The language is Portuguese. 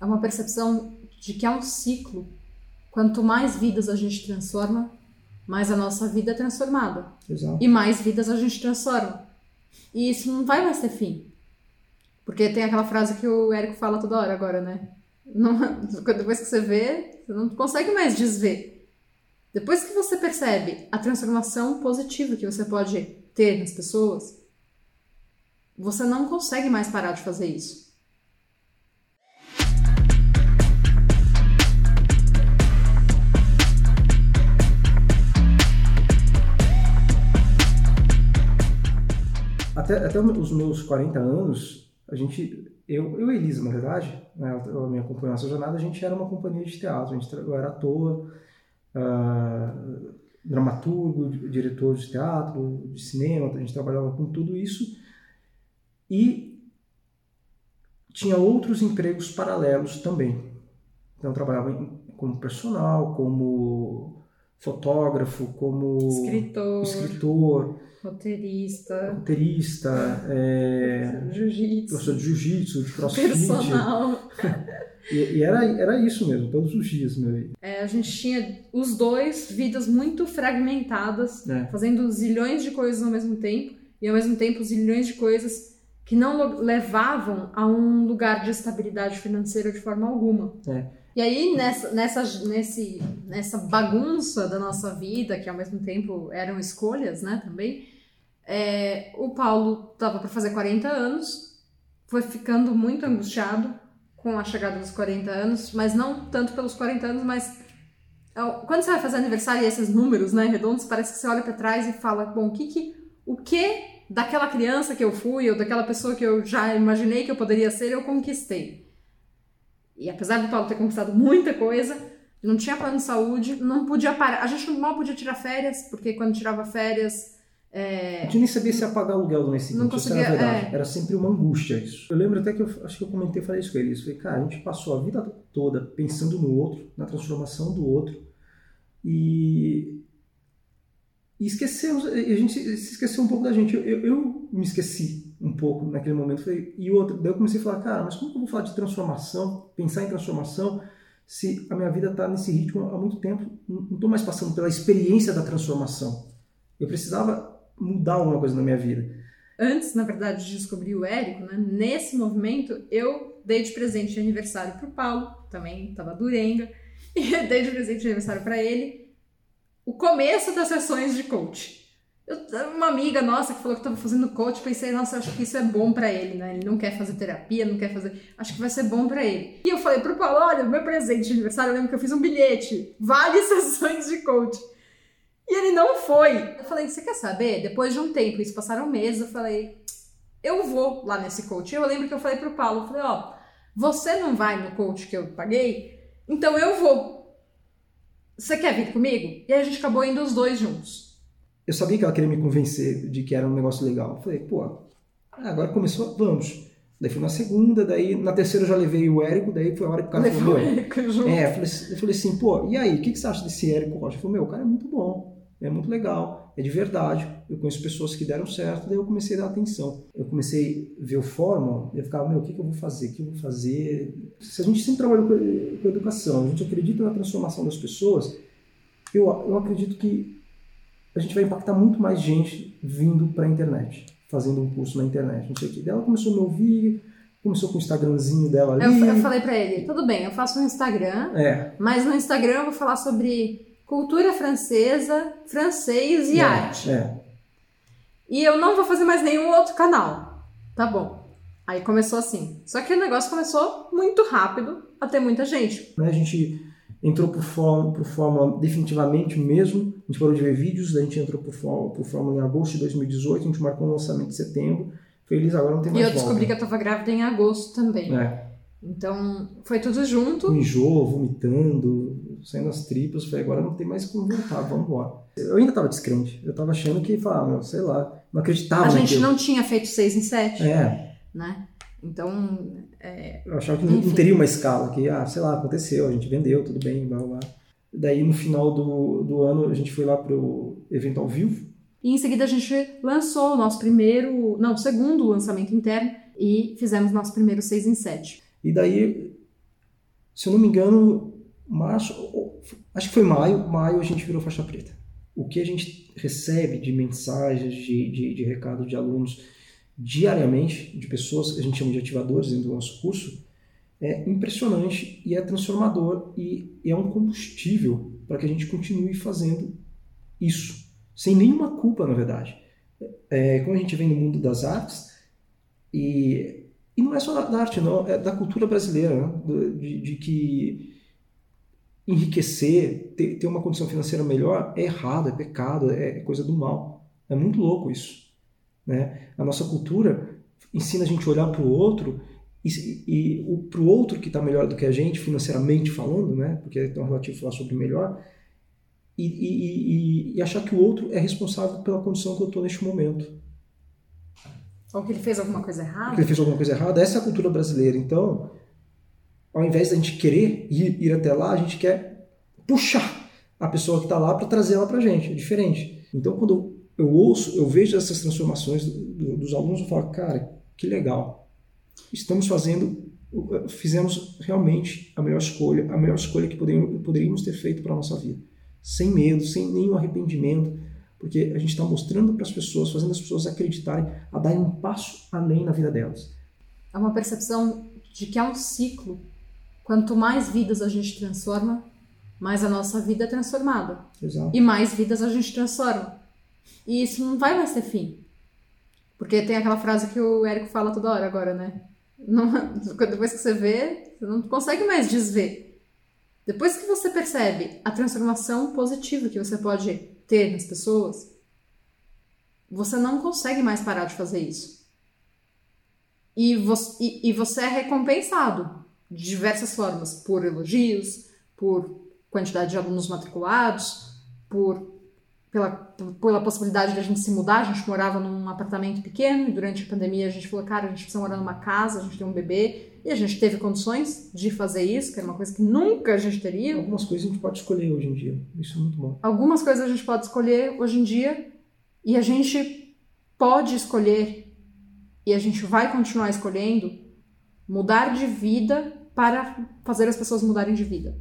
é uma percepção de que é um ciclo. Quanto mais vidas a gente transforma, mais a nossa vida é transformada. Exato. E mais vidas a gente transforma. E isso não vai mais ter fim. Porque tem aquela frase que o Érico fala toda hora agora, né? Não, depois que você vê, você não consegue mais desver. Depois que você percebe a transformação positiva que você pode ter nas pessoas, você não consegue mais parar de fazer isso. Até, até os meus 40 anos, a gente, eu, eu e Elisa, na verdade, né, ela me acompanhou nessa jornada, a gente era uma companhia de teatro, a gente, eu era ator, uh, dramaturgo, diretor de teatro, de cinema, a gente trabalhava com tudo isso. E tinha outros empregos paralelos também. Então trabalhava como personal, como fotógrafo, como escritor, escritor roteirista, roteirista é, jiu-jitsu, professor de jiu-jitsu, de crossfit. Personal. e, era, era isso mesmo, todos os dias. Meu. É, a gente tinha os dois vidas muito fragmentadas, É. fazendo zilhões de coisas ao mesmo tempo, e ao mesmo tempo zilhões de coisas que não levavam a um lugar de estabilidade financeira de forma alguma. É. E aí, nessa, nessa, nesse, nessa bagunça da nossa vida, que ao mesmo tempo eram escolhas, né, também, é, o Paulo estava para fazer 40 anos, foi ficando muito angustiado com a chegada dos 40 anos, mas não tanto pelos 40 anos, mas quando você vai fazer aniversário e esses números, né, redondos, parece que você olha para trás e fala, bom, o que que, o que daquela criança que eu fui ou daquela pessoa que eu já imaginei que eu poderia ser, eu conquistei. E apesar do Paulo ter conquistado muita coisa, não tinha plano de saúde, não podia parar. A gente mal podia tirar férias, porque quando tirava férias. A é, gente nem sabia se ia pagar aluguel no mês seguinte, Não isso era a conseguia, verdade. é. Era sempre uma angústia isso. Eu lembro até que eu acho que eu comentei, falei isso com eles. Falei, cara, a gente passou a vida toda pensando no outro, na transformação do outro. E, e esquecemos, e a gente se esqueceu um pouco da gente. Eu, eu, eu me esqueci um pouco naquele momento. Falei, e outro, daí eu comecei a falar, cara, mas como que eu vou falar de transformação, pensar em transformação, se a minha vida está nesse ritmo há muito tempo? Não estou mais passando pela experiência da transformação. Eu precisava mudar alguma coisa na minha vida. antes, na verdade, de descobrir o Érico, né, nesse movimento, eu dei de presente de aniversário pro Paulo, também tava durenga, e dei de presente de aniversário para ele o começo das sessões de coach. Eu, uma amiga nossa que falou que estava fazendo coach, pensei, nossa, acho que isso é bom para ele, né? Ele não quer fazer terapia, não quer fazer. Acho que vai ser bom para ele. E eu falei pro Paulo: olha, meu presente de aniversário, eu lembro que eu fiz um bilhete, várias sessões de coach. E ele não foi. Eu falei, você quer saber? Depois de um tempo, isso passaram meses, eu falei, eu vou lá nesse coach. Eu lembro que eu falei pro Paulo, eu falei, ó, você não vai no coach que eu paguei, então eu vou. Você quer vir comigo? E aí a gente acabou indo os dois juntos. Eu sabia que ela queria me convencer de que era um negócio legal. Eu falei, pô, agora começou, vamos. Daí fui na segunda, daí na terceira eu já levei o Érico, daí foi a hora que o cara Levou falou, o meu. É, eu falei, eu falei assim, pô, e aí, o que, que você acha desse Érico Rocha? Ele falou, meu, o cara é muito bom, é muito legal, é de verdade. Eu conheço pessoas que deram certo, daí eu comecei a dar atenção. Eu comecei a ver o fórum, eu ficava, meu, o que, que eu vou fazer? O que eu vou fazer? Se a gente sempre trabalhou com, com educação, a gente acredita na transformação das pessoas, eu, eu acredito que a gente vai impactar muito mais gente vindo para a internet, fazendo um curso na internet, não sei o que. Daí ela começou a me ouvir, começou com o Instagramzinho dela ali. Eu, eu falei pra ele, tudo bem, eu faço um Instagram, É, mas no Instagram eu vou falar sobre cultura francesa, francês e é, arte. É. E eu não vou fazer mais nenhum outro canal. Tá bom. Aí começou assim. Só que o negócio começou muito rápido a ter muita gente. Né, A gente entrou por Fórmula, por Fórmula definitivamente mesmo. A gente parou de ver vídeos, a gente entrou por Fórmula em agosto de 2018, a gente marcou um lançamento em setembro. Feliz, agora não tem E mais eu descobri que volta. eu tava grávida em agosto também. É, Então foi tudo junto. com enjoo, vomitando, saindo as tripas. Falei, agora não tem mais como voltar, vamos embora. Eu ainda tava descrente. Eu tava achando que, falava, meu, sei lá, não acreditava A gente naquilo. não tinha feito seis em sete, É, né? Então, é, eu achava que não, não teria uma escala, que, ah, sei lá, aconteceu, a gente vendeu, tudo bem, blá, blá. Daí, no final do, do ano, a gente foi lá pro evento ao vivo, E em seguida a gente lançou o nosso primeiro, não, segundo lançamento interno e fizemos nosso primeiro 6 em 7. E daí se eu não me engano, março, acho que foi maio, maio a gente virou faixa preta. O que a gente recebe de mensagens, de, de, de recado de alunos diariamente, de pessoas que a gente chama de ativadores dentro do nosso curso, é impressionante e é transformador e é um combustível para que a gente continue fazendo isso, sem nenhuma culpa, na verdade. É, como a gente vem no mundo das artes, e, e não é só da arte, não, é da cultura brasileira, né? de, de, que enriquecer, ter, ter uma condição financeira melhor é errado, é pecado, é, é coisa do mal. É muito louco isso. Né? A nossa cultura ensina a gente a olhar para o outro e, e para o outro que está melhor do que a gente, financeiramente falando, né? porque é tão relativo falar sobre melhor, e, e, e, achar que o outro é responsável pela condição que eu estou neste momento. Ou que ele fez alguma coisa errada. que ele fez alguma coisa errada. Essa é a cultura brasileira. Então, ao invés da gente querer ir, ir até lá, a gente quer puxar a pessoa que está lá para trazer ela para a gente. É diferente. Então, quando eu ouço, eu vejo essas transformações do, dos alunos, eu falo, cara, que legal. Estamos fazendo, fizemos realmente a melhor escolha, a melhor escolha que poderíamos ter feito para a nossa vida. Sem medo, sem nenhum arrependimento, porque a gente está mostrando para as pessoas, fazendo as pessoas acreditarem, a darem um passo além na vida delas. É uma percepção de que é um ciclo. Quanto mais vidas a gente transforma, mais a nossa vida é transformada. Exato. E mais vidas a gente transforma. E isso não vai mais ter fim. Porque tem aquela frase que o Érico fala toda hora agora, né? Não, depois que você vê, você não consegue mais desver. Depois que você percebe a transformação positiva que você pode ter nas pessoas, você não consegue mais parar de fazer isso. E você, e, e você é recompensado de diversas formas, por elogios, por quantidade de alunos matriculados, por pela, pela possibilidade de a gente se mudar. A gente morava num apartamento pequeno e durante a pandemia a gente falou, cara, a gente precisa morar numa casa, a gente tem um bebê. E a gente teve condições de fazer isso, que era uma coisa que nunca a gente teria. Algumas coisas a gente pode escolher hoje em dia. Isso é muito bom. Algumas coisas a gente pode escolher hoje em dia e a gente pode escolher e a gente vai continuar escolhendo mudar de vida para fazer as pessoas mudarem de vida.